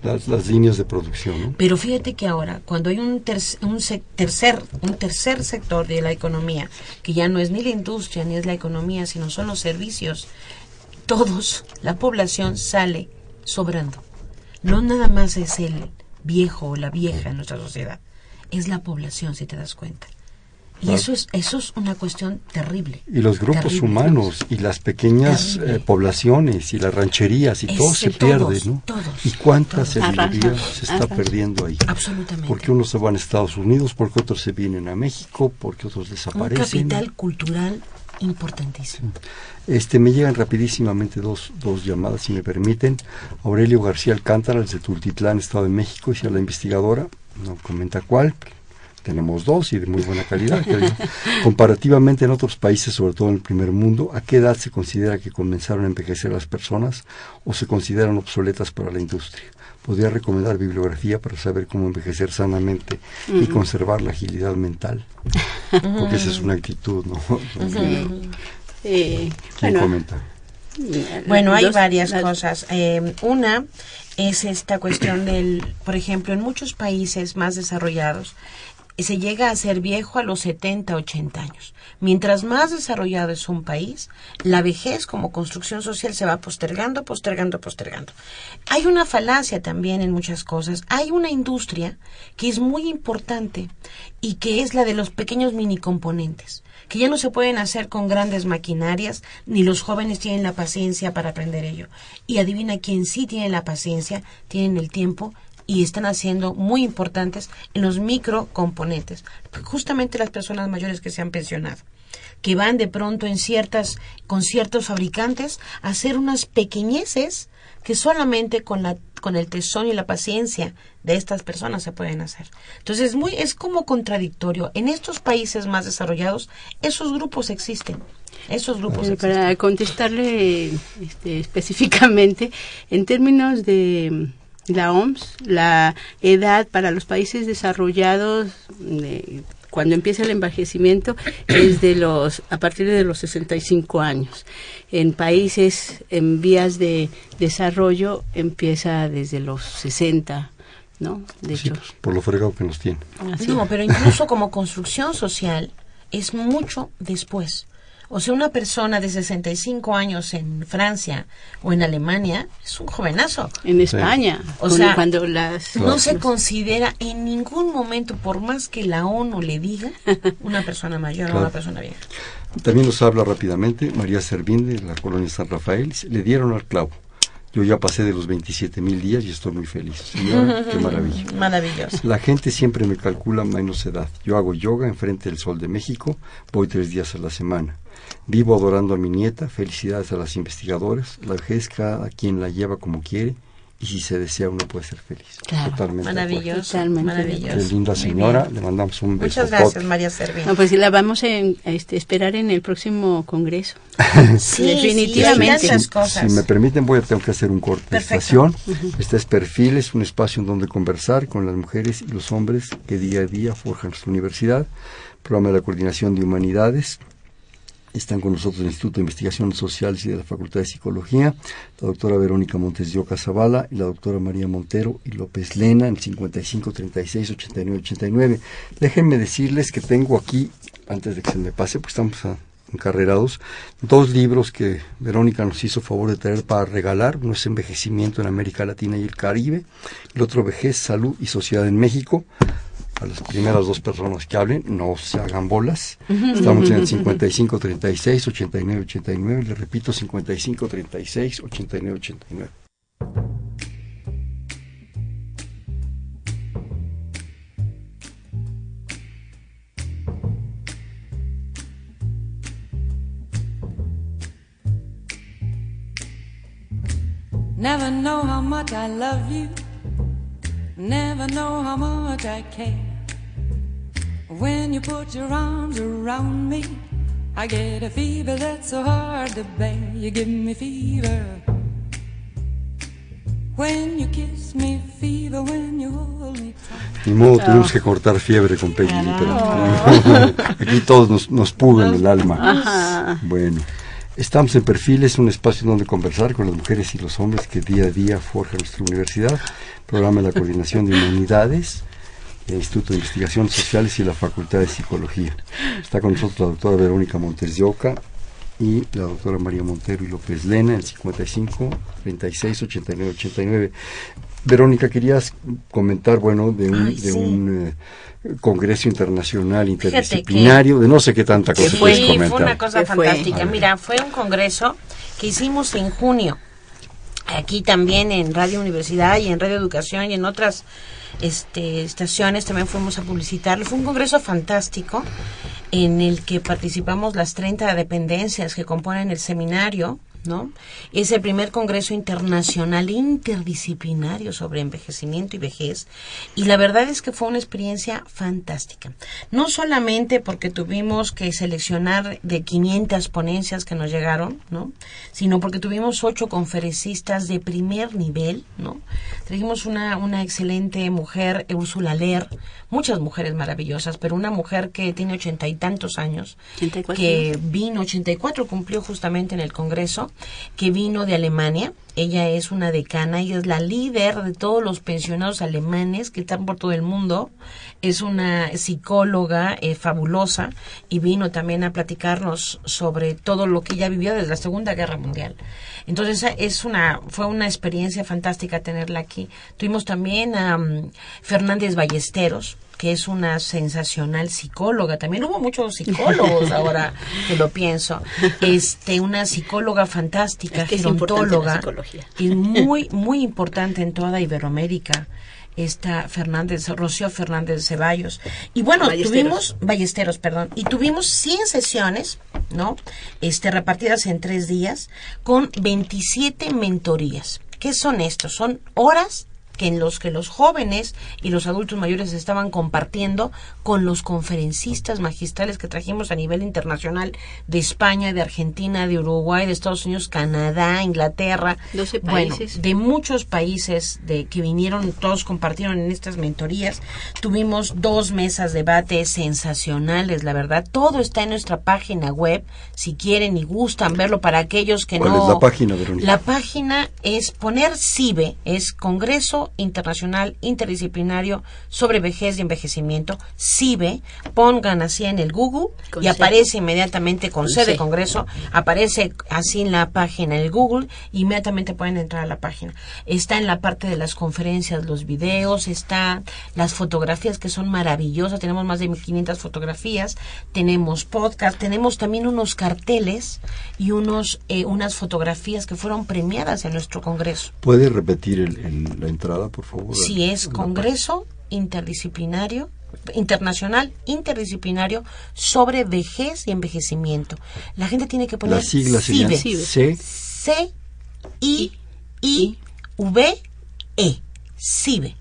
las, líneas de producción. Pero fíjate que ahora, cuando hay un, un, tercer, un tercer sector de la economía, que ya no es ni la industria ni es la economía, sino son los servicios, todos, la población sale sobrando. No nada más es el viejo o la vieja en nuestra sociedad, es la población, si te das cuenta. Y eso es, eso es una cuestión terrible. Y los grupos humanos y las pequeñas eh, poblaciones y las rancherías y todo se pierde, ¿no? ¿Y cuánta sabiduría se está perdiendo ahí? Absolutamente. Porque unos se van a Estados Unidos, porque otros se vienen a México, porque otros desaparecen. Un capital cultural importantísimo. Este, me llegan rapidísimamente dos, dos llamadas, si me permiten. Aurelio García Alcántara, desde Tultitlán, Estado de México, y a la investigadora, no comenta cuál, tenemos dos y de muy buena calidad. <laughs> Comparativamente en otros países, sobre todo en el primer mundo, ¿a qué edad se considera que comenzaron a envejecer las personas o se consideran obsoletas para la industria? Podría recomendar bibliografía para saber cómo envejecer sanamente y conservar la agilidad mental, porque esa es una actitud, ¿no? <laughs> ¿Quién bueno, comenta? Bueno, hay varias cosas. Eh, una es esta cuestión del, por ejemplo, en muchos países más desarrollados, se llega a ser viejo a los 70, 80 años. Mientras más desarrollado es un país, la vejez como construcción social se va postergando, postergando, postergando. Hay una falacia también en muchas cosas. Hay una industria que es muy importante y que es la de los pequeños mini componentes, que ya no se pueden hacer con grandes maquinarias, ni los jóvenes tienen la paciencia para aprender ello. Y adivina quién sí tiene la paciencia, tienen el tiempo y están haciendo muy importantes en los microcomponentes. Justamente las personas mayores que se han pensionado que van de pronto en ciertas con ciertos fabricantes a hacer unas pequeñeces que solamente con la con el tesón y la paciencia de estas personas se pueden hacer. Entonces es muy es como contradictorio. En estos países más desarrollados esos grupos existen. Esos grupos Para contestarle este, específicamente en términos de la OMS, la edad para los países desarrollados cuando empieza el envejecimiento es de los a partir de los 65 años. En países en vías de desarrollo empieza desde los 60 ¿no? De Sí, hecho. pues, por lo fregado que nos tiene. así. No, pero incluso como construcción social es mucho después. O sea, una persona de 65 años en Francia o en Alemania es un jovenazo. En España, O sea, cuando las... No se considera en ningún momento, por más que la ONU le diga, <laughs> una persona mayor o una persona vieja. También nos habla rápidamente María Servín de la colonia San Rafael. Le dieron al clavo. Yo ya pasé de los 27 mil días y estoy muy feliz. Señora, qué <laughs> maravilla. Maravilloso. La gente siempre me calcula menos edad. Yo hago yoga enfrente del sol de México, voy tres días a la semana. Vivo adorando a mi nieta, felicidades a las investigadoras. La vejez cada quien la lleva como quiere y si se desea uno puede ser feliz. Claro, Totalmente. de. Maravilloso. Totalmente. Maravilloso. Qué linda señora, le mandamos un beso. Muchas gracias, María Servín. No, pues la vamos a este, esperar en el próximo congreso. <laughs> Sí, definitivamente. sí, tantas cosas. Si me permiten, voy a tengo que hacer un corte de Perfecto. estación. Este es Perfiles, un espacio en donde conversar con las mujeres y los hombres que día a día forjan nuestra universidad. Programa de la Coordinación de Humanidades. Están con nosotros el Instituto de Investigaciones Sociales y de la Facultad de Psicología, la doctora Verónica Montes de Zavala y la doctora María Montero y López Lena en 55 36 89 89. Déjenme decirles que tengo aquí, antes de que se me pase, pues estamos a- encarrerados, dos libros que Verónica nos hizo favor de traer para regalar. Uno es Envejecimiento en América Latina y el Caribe, el otro Vejez, Salud y Sociedad en México. A las primeras dos personas que hablen, no se hagan bolas. Estamos en el 55 36 89 89. Le repito, 55 36 89 89. Never know how much I love you. Never know how much I care. When you put your arms around me, I get a fever that's so hard to bear. You give me fever. When you kiss me, fever when you hold me tight. Ni modo, tuvimos que cortar fiebre con Peggy, pero <laughs> aquí todos nos, nos pugan el alma. Ajá. Bueno, estamos en Perfiles, un espacio donde conversar con las mujeres y los hombres que día a día forjan nuestra universidad. Programa de la Coordinación de Humanidades, el Instituto de Investigaciones Sociales y la Facultad de Psicología. Está con nosotros la doctora Verónica Montes de Oca y la doctora María Montero y López Lena en 55 36 89 89. Verónica, querías comentar, bueno, de un, Ay, de un eh, congreso internacional que- interdisciplinario, de no sé qué tanta cosa puedes fue comentar. una cosa ¿Qué fue? fantástica. Mira, fue un congreso que hicimos en junio. Aquí también en Radio Universidad y en Radio Educación y en otras este, estaciones también fuimos a publicitarlo. Fue un congreso fantástico en el que participamos las 30 dependencias que componen el seminario, ¿no? Es el primer congreso internacional interdisciplinario sobre envejecimiento y vejez y la verdad es que fue una experiencia fantástica. No solamente porque tuvimos que seleccionar de 500 ponencias que nos llegaron, ¿no? Sino porque tuvimos ocho conferencistas de primer nivel, ¿no? Trajimos una, una excelente mujer, Úrsula Ler, muchas mujeres maravillosas, pero una mujer que tiene ochenta y tantos años, 84, que vino, 84 cumplió justamente en el Congreso, que vino de Alemania. Ella es una decana y es la líder de todos los pensionados alemanes que están por todo el mundo. Es una psicóloga eh, fabulosa y vino también a platicarnos sobre todo lo que ella vivió desde la Segunda Guerra Mundial. Entonces es una fue una experiencia fantástica tenerla aquí. Tuvimos también a mm, Fernández Ballesteros, que es una sensacional psicóloga. También hubo muchos psicólogos <laughs> ahora que lo pienso. Este, una psicóloga fantástica, Es que es gerontóloga. Y muy, muy importante en toda Iberoamérica. Esta Fernández, Rocío Fernández Ceballos. Y bueno, Ballesteros. tuvimos, Ballesteros, perdón, y tuvimos 100 sesiones, ¿no? Este, repartidas en tres días, con 27 mentorías. ¿Qué son estos? Son horas que en los que los jóvenes y los adultos mayores estaban compartiendo con los conferencistas magistrales que trajimos a nivel internacional de España, de Argentina, de Uruguay, de Estados Unidos, Canadá, Inglaterra, 12 bueno, países. de muchos países de que vinieron, todos compartieron en estas mentorías. Tuvimos dos mesas de debate sensacionales, la verdad. Todo está en nuestra página web, si quieren y gustan verlo para aquellos que ¿Cuál no. es la página, Verónica? La página es poner CIBE, es Congreso Internacional Interdisciplinario sobre Vejez y Envejecimiento, CIBE. Pongan así en el Google Con y C. aparece inmediatamente con C de. Congreso, aparece así en la página en el Google, inmediatamente pueden entrar a la página. Está en la parte de las conferencias, los videos, está las fotografías que son maravillosas, tenemos más de 1500 fotografías, tenemos podcast, tenemos también unos carteles y unos eh, unas fotografías que fueron premiadas en nuestro congreso. ¿Puede repetir el- el- la entrada, por favor? Si es La Congreso Interdisciplinario, Internacional Interdisciplinario sobre Vejez y Envejecimiento. La gente tiene que poner Las siglas serían CIVE. C, C I I V E CIBE.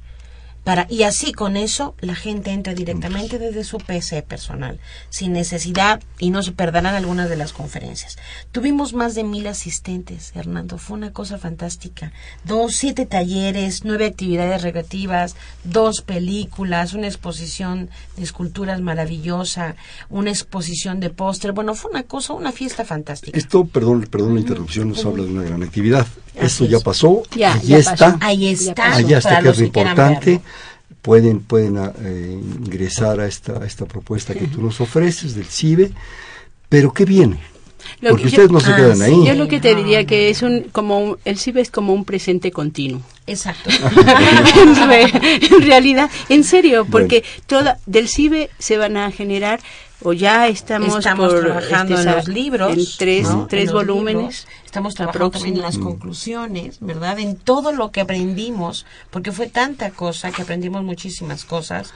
Para, y así con eso la gente entra directamente desde su PC personal, sin necesidad y no se perderán algunas de las conferencias. Tuvimos más de mil asistentes, Hernando, fue una cosa fantástica. Dos, siete talleres, nueve actividades recreativas, dos películas, una exposición de esculturas maravillosa, una exposición de póster. Bueno, fue una cosa, una fiesta fantástica. Esto, perdón, perdón la interrupción, nos habla de una gran actividad. Esto ya pasó, Ya, ya está, pasó. Ahí está. allá está que es lo importante. Pueden, pueden ah, eh, ingresar a esta, a esta propuesta que tú nos ofreces del CIBE, pero ¿qué viene? Lo Porque que ustedes yo- no se Ah, quedan sí. ahí. Yo lo que te diría que es un como un- el CIBE es como un presente continuo. Exacto. en, <laughs> re- <laughs> en realidad, en serio, porque toda del CIBE se van a generar o ya estamos, Estamos por, trabajando este, en los libros. en tres, ¿no? tres En volúmenes. libros. Estamos La trabajando también en las conclusiones, ¿verdad? En todo lo que aprendimos, porque fue tanta cosa que aprendimos muchísimas cosas.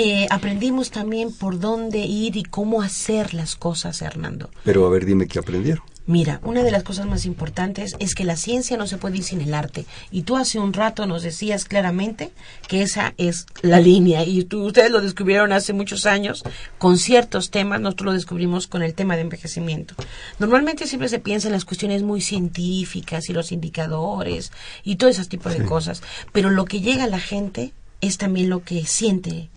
Eh, aprendimos también por dónde ir y cómo hacer las cosas, Hernando. Pero a ver, dime qué aprendieron. Mira, una de las cosas más importantes es que la ciencia no se puede ir sin el arte. Y tú hace un rato nos decías claramente que esa es la línea. Y tú, ustedes lo descubrieron hace muchos años con ciertos temas. Nosotros lo descubrimos con el tema de envejecimiento. Normalmente siempre se piensa en las cuestiones muy científicas y los indicadores y todo ese tipo de cosas. Pero lo que llega a la gente es también lo que siente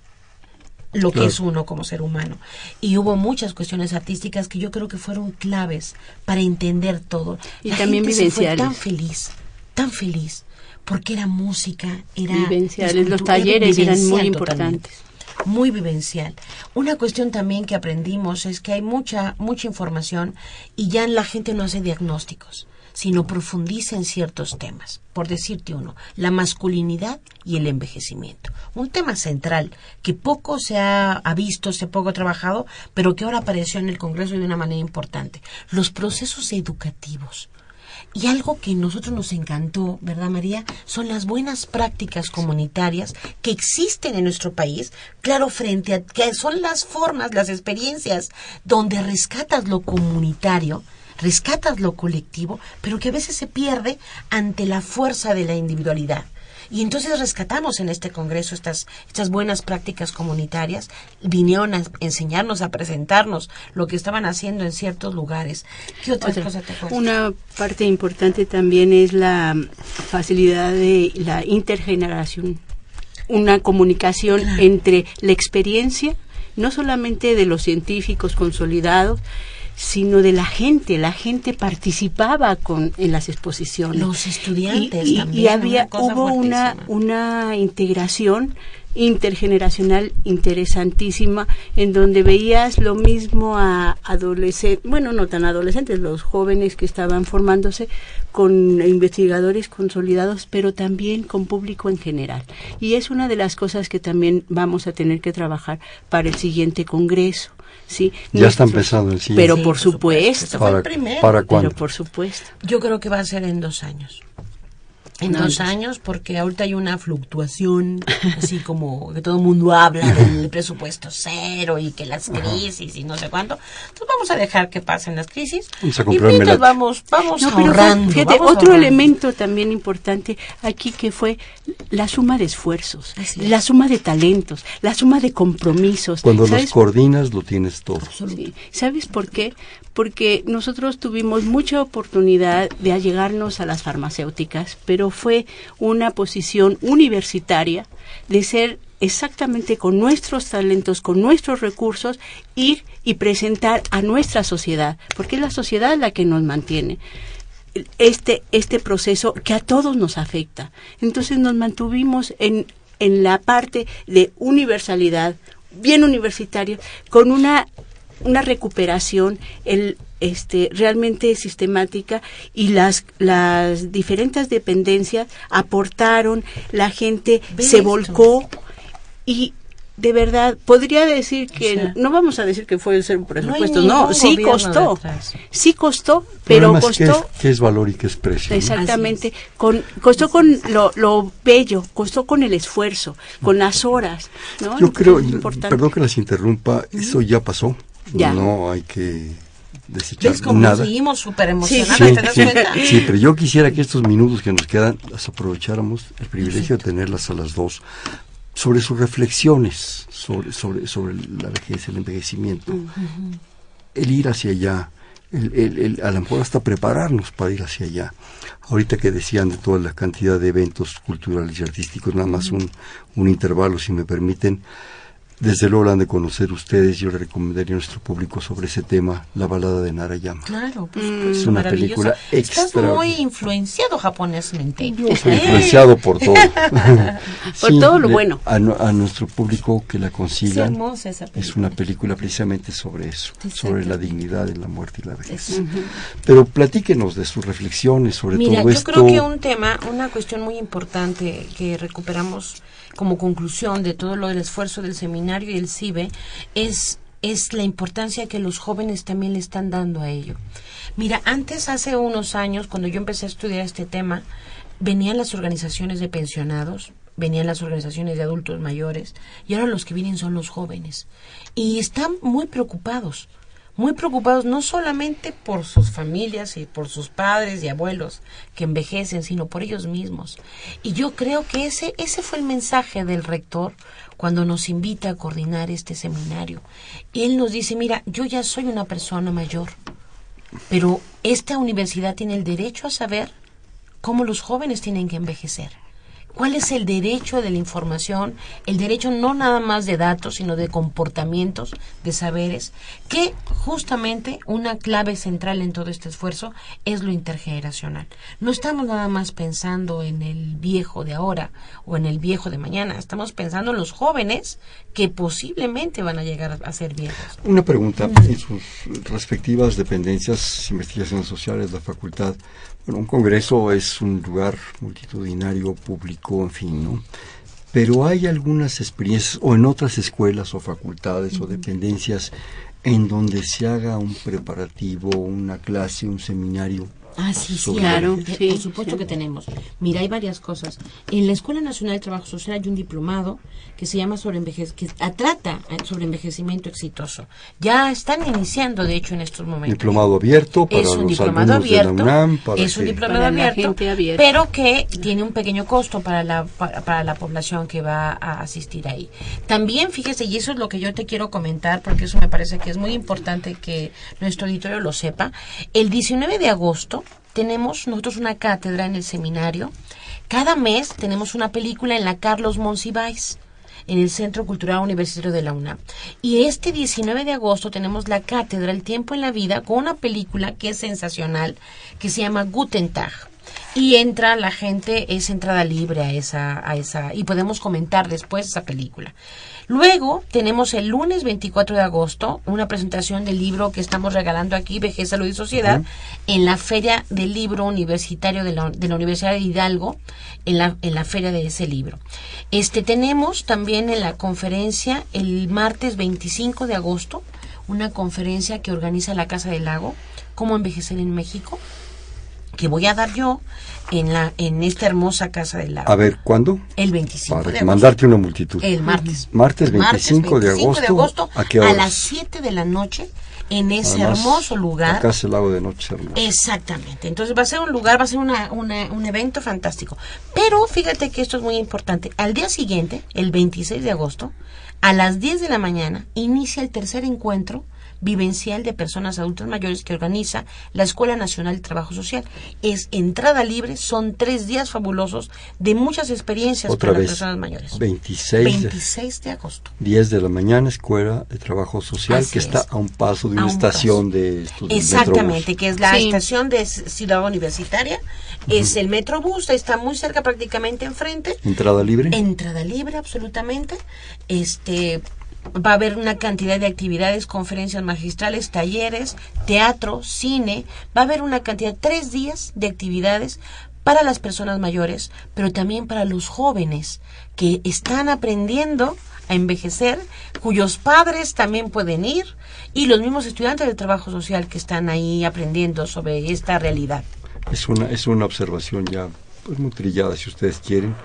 lo que Claro. es uno como ser humano. Y hubo muchas cuestiones artísticas que yo creo que fueron claves para entender todo. Y La también gente se fue vivenciales. tan feliz, tan feliz, porque era música, era Vivenciales, los era talleres eran muy importantes. totalmente. Muy vivencial. Una cuestión también que aprendimos es que hay mucha mucha información y ya la gente no hace diagnósticos, sino profundiza en ciertos temas. Por decirte uno, la masculinidad y el envejecimiento. Un tema central que poco se ha, ha visto, se ha poco trabajado, pero que ahora apareció en el Congreso de una manera importante. Los procesos educativos. Y algo que nosotros nos encantó, ¿verdad, María? Son las buenas prácticas comunitarias que existen en nuestro país, claro, frente a que son las formas, las experiencias donde rescatas lo comunitario, rescatas lo colectivo, pero que a veces se pierde ante la fuerza de la individualidad. Y entonces rescatamos en este congreso estas, estas buenas prácticas comunitarias, vinieron a enseñarnos, a presentarnos lo que estaban haciendo en ciertos lugares. ¿Qué otras Otra. cosas te? Una parte importante también es la facilidad de la intergeneración, una comunicación entre la experiencia, no solamente de los científicos consolidados, sino de la gente. La gente participaba con en las exposiciones. Los estudiantes y, y- también, y había una hubo una una integración intergeneracional interesantísima en donde veías lo mismo a adolescentes, bueno, no tan adolescentes, los jóvenes que estaban formándose con investigadores consolidados, pero también con público en general. Y es una de las cosas que también vamos a tener que trabajar para el siguiente congreso. ¿Sí? Ya está empezando el siguiente. Pero Sí, por supuesto. ¿Para, primero. ¿para pero cuándo? por supuesto. Yo creo que va a ser en dos años. En dos años, porque ahorita hay una fluctuación, así como que todo el mundo habla del <laughs> presupuesto cero y que las crisis y no sé cuánto. Entonces vamos a dejar que pasen las crisis. Y comprar mientras vamos, vamos No, pero ahorrando. fíjate, vamos otro ahorrando. elemento también importante aquí que fue la suma de esfuerzos, es. la suma de talentos, la suma de compromisos. Cuando los ¿Sabes? coordinas lo tienes todo. Sí. ¿Sabes por qué? Porque nosotros tuvimos mucha oportunidad de allegarnos a las farmacéuticas, pero fue una posición universitaria de ser exactamente con nuestros talentos, con nuestros recursos, ir y presentar a nuestra sociedad, porque es la sociedad la que nos mantiene este, este proceso que a todos nos afecta. Entonces nos mantuvimos en, en la parte de universalidad, bien universitario, con una, una recuperación el, este, realmente sistemática y las, las diferentes dependencias aportaron, la gente Ve se esto. volcó y de verdad podría decir que O sea, no vamos a decir que fue el hay presupuesto, no, sí costó, sí costó, pero costó es, qué es valor y qué es precio. ¿no? Exactamente, con, costó con lo, lo bello, costó con el esfuerzo, con las horas, ¿no? Yo creo, perdón que las interrumpa, eso ya pasó. Ya. No hay que desechar ¿Ves cómo nada. seguimos súper emocionados? Sí, ¿Te das sí, sí, pero yo quisiera que estos minutos que nos quedan las aprovecháramos, el privilegio de tenerlas a las dos, sobre sus reflexiones sobre, sobre, sobre la vejez, el envejecimiento, el ir hacia allá, el, el, el- a lo mejor hasta prepararnos para ir hacia allá. Ahorita que decían de toda la cantidad de eventos culturales y artísticos, nada más un, un intervalo, si me permiten. Desde luego la han de conocer ustedes, yo le recomendaría a nuestro público sobre ese tema, La balada de Narayama. Claro, por Mm, supuesto, es una película Estás extraordinaria. muy influenciado japonesmente. Yo soy influenciado por todo. <laughs> Por todo lo le- bueno. A, nu- a nuestro público que la Es consigan. hermosa esa película. Es una película precisamente sobre eso, Sí, sobre la dignidad de la muerte y la vejez. Es- Pero platíquenos de sus reflexiones sobre Mira, todo yo esto. creo que un tema, una cuestión muy importante que recuperamos como conclusión de todo lo del esfuerzo del seminario y el CIBE es, es la importancia que los jóvenes también le están dando a ello. Mira, antes, hace unos años, cuando yo empecé a estudiar este tema, venían las organizaciones de pensionados, venían las organizaciones de adultos mayores, y ahora los que vienen son los jóvenes. Y están muy preocupados muy preocupados no solamente por sus familias y por sus padres y abuelos que envejecen, sino por ellos mismos. Y yo creo que ese, ese fue el mensaje del rector cuando nos invita a coordinar este seminario. Él nos dice, mira, yo ya soy una persona mayor, pero esta universidad tiene el derecho a saber cómo los jóvenes tienen que envejecer. ¿Cuál es el derecho de la información? El derecho no nada más de datos, sino de comportamientos, de saberes, que justamente una clave central en todo este esfuerzo es lo intergeneracional. No estamos nada más pensando en el viejo de ahora o en el viejo de mañana, estamos pensando en los jóvenes que posiblemente van a llegar a ser viejos. Una pregunta en sus respectivas dependencias, investigaciones sociales, la facultad. Bueno, un congreso es un lugar multitudinario, público, en fin, ¿no? Pero hay algunas experiencias, o en otras escuelas o facultades o dependencias, en donde se haga un preparativo, una clase, un seminario. Ah, sí, sí, Claro, sí, Por supuesto sí. que tenemos. Mira, hay varias cosas. En la Escuela Nacional de Trabajo Social hay un diplomado que se llama sobre que trata sobre envejecimiento exitoso. Ya están iniciando, de hecho, en estos momentos. Diplomado abierto para es un los diplomado abierto, de la UNAM. Para es un que- diplomado Para la abierto, gente abierta. pero que tiene un pequeño costo para la para, para la población que va a asistir ahí. También fíjese y eso es lo que yo te quiero comentar porque eso me parece que es muy importante que nuestro auditorio lo sepa. El 19 de agosto tenemos nosotros una cátedra en el seminario. Cada mes tenemos una película en la Carlos Monsiváis en el Centro Cultural Universitario de la UNAM. Y este 19 de agosto tenemos la cátedra El tiempo en la vida con una película que es sensacional, que se llama Guten Tag. Y entra la gente, es entrada libre a esa, a esa, y podemos comentar después esa película. Luego tenemos el lunes 24 de agosto una presentación del libro que estamos regalando aquí, Vejez, Salud y Sociedad, en la Feria del Libro Universitario de la, de la Universidad de Hidalgo, en la, en la feria de ese libro. Este tenemos también en la conferencia el martes 25 de agosto, una conferencia que organiza la Casa del Lago, Cómo envejecer en México, que voy a dar yo en la en esta hermosa Casa del Lago. A ver, ¿cuándo? el 25 de Para agosto. mandarte una multitud. El martes. Martes 25 de agosto, ¿a qué horas? las 7 de la noche en ese Además, hermoso lugar. Acá es el lago de noche hermoso. Exactamente. Entonces va a ser un lugar, va a ser una, una- un evento fantástico. Pero fíjate que esto es muy importante. Al día siguiente, el 26 de agosto, a las 10 de la mañana, inicia el tercer encuentro vivencial de personas adultas mayores que organiza la Escuela Nacional de Trabajo Social. Es entrada libre, son tres días fabulosos de muchas experiencias Otra para vez, las personas mayores. 26 de- 26 de agosto. 10 de la mañana, Escuela de Trabajo Social, Así que está es. a un paso de A una un estación paso. de estos del Exactamente, Metrobús. que es la Sí. estación de Ciudad Universitaria. Es el Metrobús, está muy cerca prácticamente enfrente. Entrada libre. Entrada libre, absolutamente. Este va a haber una cantidad de actividades, conferencias magistrales, talleres, teatro, cine. Va a haber una cantidad, tres días de actividades para las personas mayores, pero también para los jóvenes que están aprendiendo a envejecer, cuyos padres también pueden ir, y los mismos estudiantes de trabajo social que están ahí aprendiendo sobre esta realidad. Es una, es una observación ya pues, muy trillada, si ustedes quieren,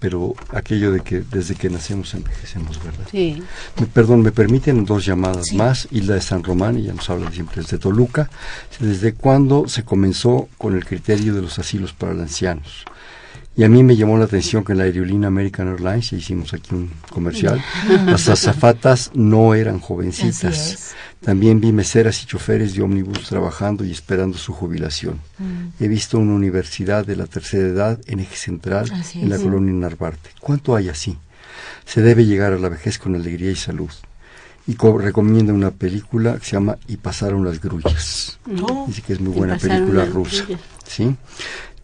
pero aquello de que desde que nacemos envejecemos, ¿verdad? Sí. Me- perdón, me permiten dos llamadas Sí. más. Hilda de San Román, ella nos habla siempre desde Toluca. ¿Desde cuándo se comenzó con el criterio de los asilos para los ancianos? Y a mí me llamó la atención que en la aerolínea American Airlines, ya hicimos aquí un comercial, las azafatas no eran jovencitas. También vi meseras y choferes de ómnibus trabajando y esperando su jubilación. He visto una universidad de la tercera edad en eje central Así en la es. colonia Narvarte. ¿Cuánto hay así? Se debe llegar a la vejez con alegría y salud. Y co- recomienda una película que se llama Y pasaron las grullas. No. Dice que es muy buena película rusa. ¿sí?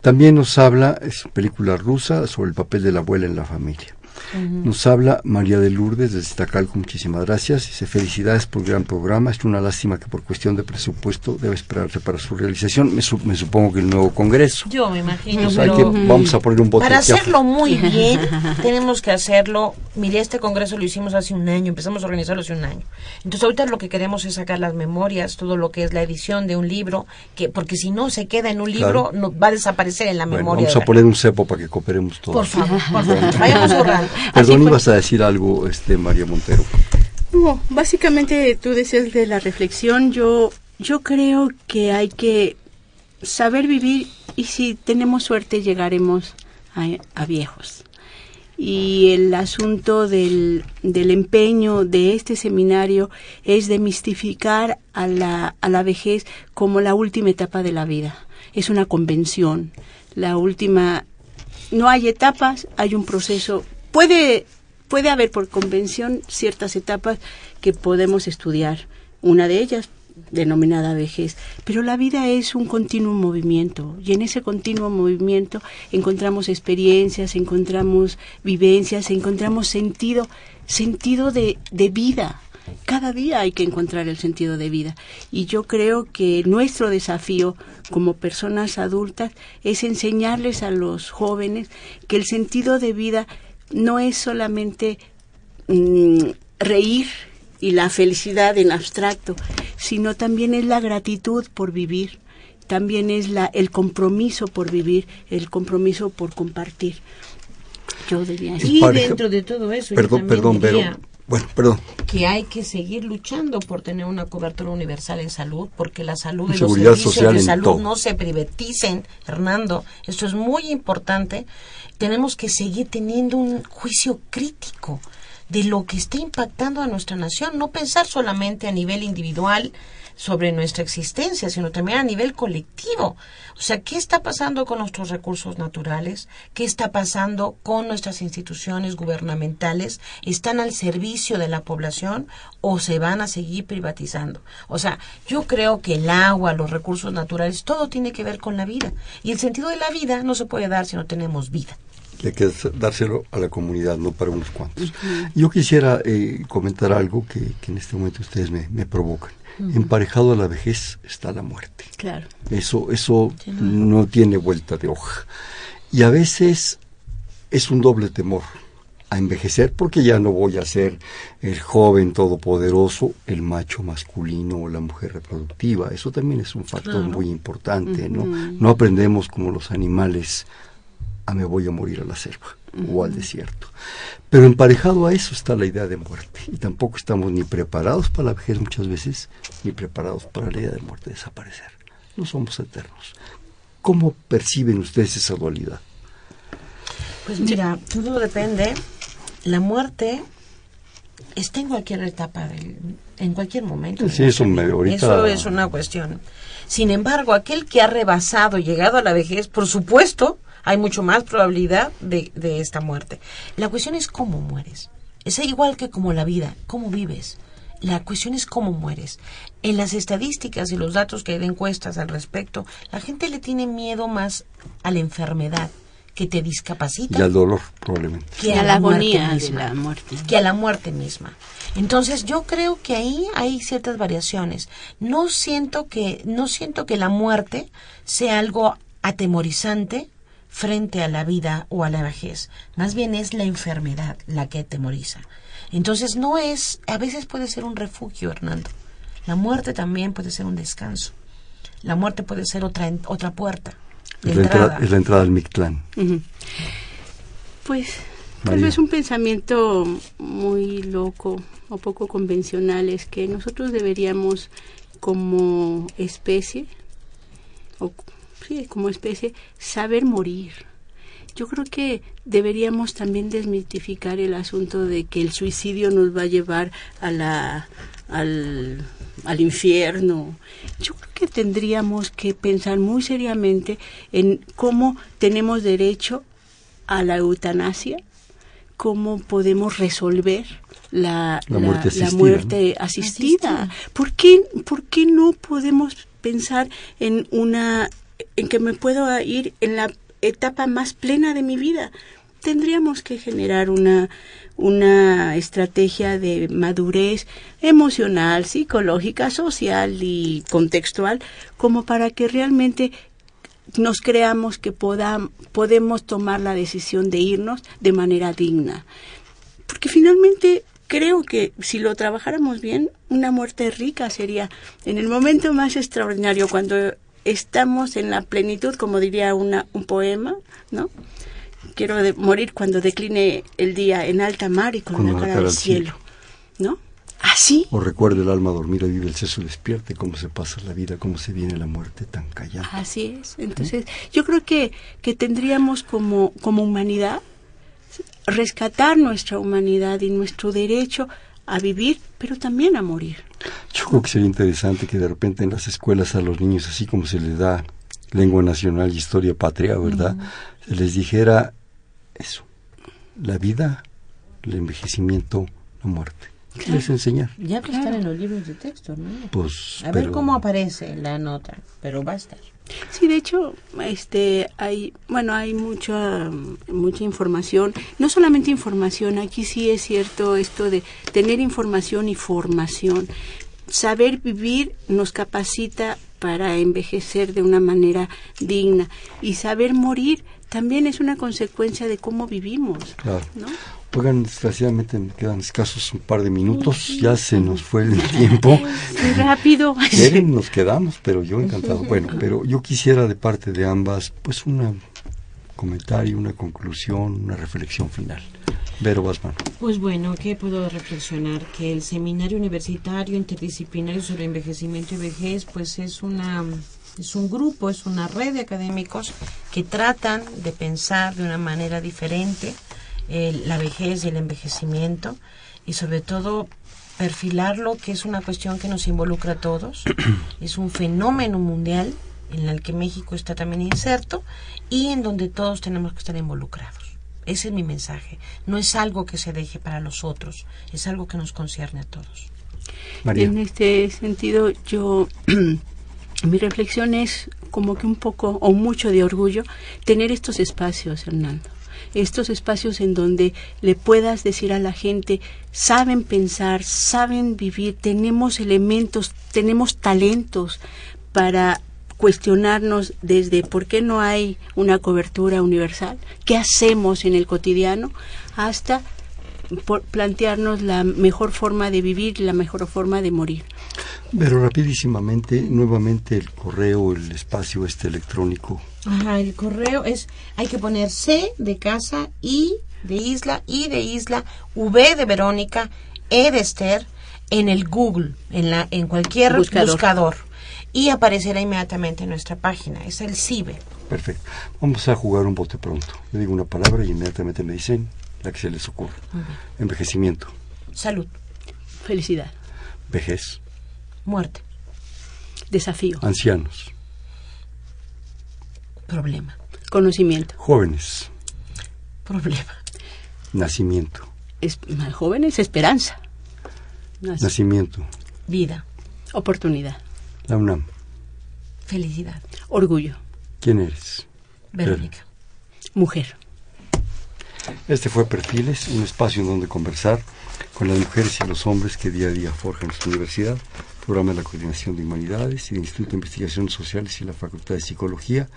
También nos habla, es película rusa, sobre el papel de la abuela en la familia. Nos habla María de Lourdes desde Iztacalco, muchísimas gracias. Dice, felicidades por el gran programa. Es una lástima que por cuestión de presupuesto debe esperarse para su realización. Me, su- me supongo que el nuevo Congreso. Yo me imagino, pero que, vamos a poner un bote para hacerlo muy <laughs> bien, tenemos que hacerlo. Mire, este congreso lo hicimos hace un año, empezamos a organizarlo hace un año. Entonces, ahorita lo que queremos es sacar las memorias, todo lo que es la edición de un libro, que porque si no se queda en un libro, Claro. no, va a desaparecer en la Bueno, memoria. vamos a poner un cepo para que cooperemos todos. Por favor, por favor, vayamos borrando. Perdón, ibas a decir algo, este María Montero. No, básicamente tú decías de la reflexión, yo, yo creo que hay que saber vivir y si tenemos suerte llegaremos a, a viejos. Y el asunto del, del empeño de este seminario es demistificar a la, a la vejez como la última etapa de la vida. Es una convención. La última no hay etapas, hay un proceso. Puede, puede haber por convención ciertas etapas que podemos estudiar. Una de ellas, denominada vejez. Pero la vida es un continuo movimiento y en ese continuo movimiento encontramos experiencias, encontramos vivencias, encontramos sentido, sentido de, de vida. Cada día hay que encontrar el sentido de vida. Y yo creo que nuestro desafío como personas adultas es enseñarles a los jóvenes que el sentido de vida no es solamente mm, reír y la felicidad en abstracto, sino también es la gratitud por vivir, también es la, el compromiso por vivir, el compromiso por compartir. Yo diría eso. Y dentro de todo eso, yo Perdón, pero bueno, perdón. que hay que seguir luchando por tener una cobertura universal en salud, porque la salud y los Seguridad servicios social de salud no se privaticen, Hernando. Esto es muy importante. Tenemos que seguir teniendo un juicio crítico de lo que está impactando a nuestra nación, no pensar solamente a nivel individual sobre nuestra existencia, sino también a nivel colectivo. O sea, ¿qué está pasando con nuestros recursos naturales? ¿Qué está pasando con nuestras instituciones gubernamentales? ¿Están al servicio de la población o se van a seguir privatizando? O sea, yo creo que el agua, los recursos naturales, todo tiene que ver con la vida. Y el sentido de la vida no se puede dar si no tenemos vida. Y hay que dárselo a la comunidad, no para unos cuantos. Yo quisiera eh, comentar algo que, que en este momento ustedes me, me provocan. Emparejado a la vejez está la muerte. Claro. Eso, eso no tiene vuelta de hoja. Y a veces es un doble temor a envejecer porque ya no voy a ser el joven todopoderoso, el macho masculino o la mujer reproductiva. Eso también es un factor muy importante, ¿no? No aprendemos como los animales a me voy a morir a la selva o al desierto. Pero emparejado a eso está la idea de muerte. Y tampoco estamos ni preparados para la vejez muchas veces, ni preparados para la idea de muerte desaparecer. No somos eternos. ¿Cómo perciben ustedes esa dualidad? Pues mira, todo depende. La muerte está en cualquier etapa, del- en cualquier momento. Sí, eso me- ahorita- Eso es una cuestión. Sin embargo, aquel que ha rebasado, llegado a la vejez, por supuesto, hay mucho más probabilidad de, de esta muerte. La cuestión es cómo mueres. Es igual que como la vida, cómo vives. La cuestión es cómo mueres. En las estadísticas y los datos que hay de encuestas al respecto, la gente le tiene miedo más a la enfermedad que te discapacita Y al dolor, probablemente. que Y a a la agonía de misma la muerte. que a la muerte misma. Entonces yo creo que ahí hay ciertas variaciones. No siento que no siento que la muerte sea algo atemorizante frente a la vida o a la vejez. Más bien es la enfermedad la que atemoriza. Entonces no es, a veces puede ser un refugio, Hernando. La muerte también puede ser un descanso. La muerte puede ser otra en- otra puerta de Es la, entrada, entrada. es la entrada al Mictlán. Pues tal María. vez un pensamiento muy loco o poco convencional es que nosotros deberíamos como especie, o como especie, saber morir. Yo creo que deberíamos también desmitificar el asunto de que el suicidio nos va a llevar a la, al, al infierno. Yo creo que tendríamos que pensar muy seriamente en cómo tenemos derecho a la eutanasia, cómo podemos resolver la, La muerte asistida, muerte asistida. ¿Por, qué, ¿Por qué no podemos pensar en una en que me puedo ir en la etapa más plena de mi vida? Tendríamos que generar una una estrategia de madurez emocional, psicológica, social y contextual como para que realmente nos creamos que podam- podemos tomar la decisión de irnos de manera digna. Porque finalmente creo que si lo trabajáramos bien, una muerte rica sería en el momento más extraordinario, cuando estamos en la plenitud, como diría una, un poema, ¿no? Quiero de- morir cuando decline el día en alta mar y con, Con la cara cara al cielo, ¿no? Así. O recuerda el alma dormida, vive el seso despierte, cómo se pasa la vida, cómo se viene la muerte tan callada. Así es. Entonces, yo creo que, que tendríamos como, como humanidad rescatar nuestra humanidad y nuestro derecho a vivir, pero también a morir. Yo creo que sería interesante que de repente en las escuelas a los niños, así como se les da lengua nacional y historia patria, ¿verdad? Se les dijera eso, la vida, el envejecimiento, la muerte. ¿Qué les enseñar? Ya va a estar en los libros de texto, ¿no? Pues, A ver cómo aparece la nota, pero va a estar. Sí, de hecho, este, hay, bueno, hay mucha, mucha información. No solamente información, aquí sí es cierto esto de tener información y formación. Saber vivir nos capacita para envejecer de una manera digna y saber morir también es una consecuencia de cómo vivimos. Claro. ¿no? Oigan, desgraciadamente me quedan escasos un par de minutos, ya se nos fue el <laughs> tiempo. Qué rápido. <laughs> Nos quedamos, pero yo encantado. Bueno, pero yo quisiera de parte de ambas, pues un comentario, una conclusión, una reflexión final. Vero Basman. Pues bueno, ¿qué puedo reflexionar? Que el Seminario Universitario Interdisciplinario sobre Envejecimiento y Vejez, pues es una es un grupo, es una red de académicos que tratan de pensar de una manera diferente la vejez y el envejecimiento y sobre todo perfilarlo, que es una cuestión que nos involucra a todos, <clears throat> es un fenómeno mundial en el que México está también inserto y en donde todos tenemos que estar involucrados. Ese es mi mensaje. No es algo que se deje para los otros, es algo que nos concierne a todos. María. En este sentido, yo <clears throat> mi reflexión es como que un poco o mucho de orgullo tener estos espacios, Hernando. Estos espacios en donde le puedas decir a la gente, saben pensar, saben vivir, tenemos elementos, tenemos talentos para cuestionarnos desde por qué no hay una cobertura universal, qué hacemos en el cotidiano, hasta plantearnos la mejor forma de vivir, la mejor forma de morir. Pero rapidísimamente, nuevamente el correo, el espacio este electrónico. Ajá, el correo es, hay que poner C de casa, I de isla, I de isla, V de Verónica, E de Esther, en el Google, en, la, en cualquier Buscador. buscador. Y aparecerá inmediatamente en nuestra página. Es el CIBE. Perfecto. Vamos a jugar un bote pronto. Le digo una palabra y inmediatamente me dicen la que se les ocurra. Envejecimiento. Salud, Felicidad. Vejez. Muerte, Desafío. Ancianos. problema, Conocimiento. Jóvenes. problema, Nacimiento. Es, jóvenes, esperanza. Nac- Nacimiento. vida, Oportunidad. La UNAM. felicidad. Orgullo. ¿Quién eres? Verónica. Mujer. Este fue Perfiles, un espacio en donde conversar con las mujeres y los hombres que día a día forjan nuestra universidad, programa de la Coordinación de Humanidades y del Instituto de Investigaciones Sociales y la Facultad de Psicología.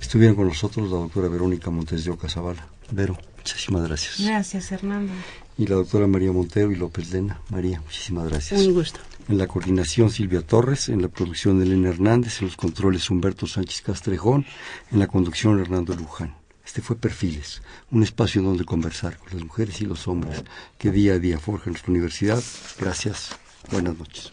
Estuvieron con nosotros la doctora Verónica Montes de Oca Zavala. Vero, muchísimas gracias. Gracias, Hernando. Y la doctora María Montero y López Lena. María, muchísimas gracias. Un gusto. En la coordinación Silvia Torres, en la producción Elena Hernández, en los controles Humberto Sánchez Castrejón, en la conducción Hernando Luján. Este fue Perfiles, un espacio donde conversar con las mujeres y los hombres que día a día forjan nuestra universidad. Gracias. Buenas noches.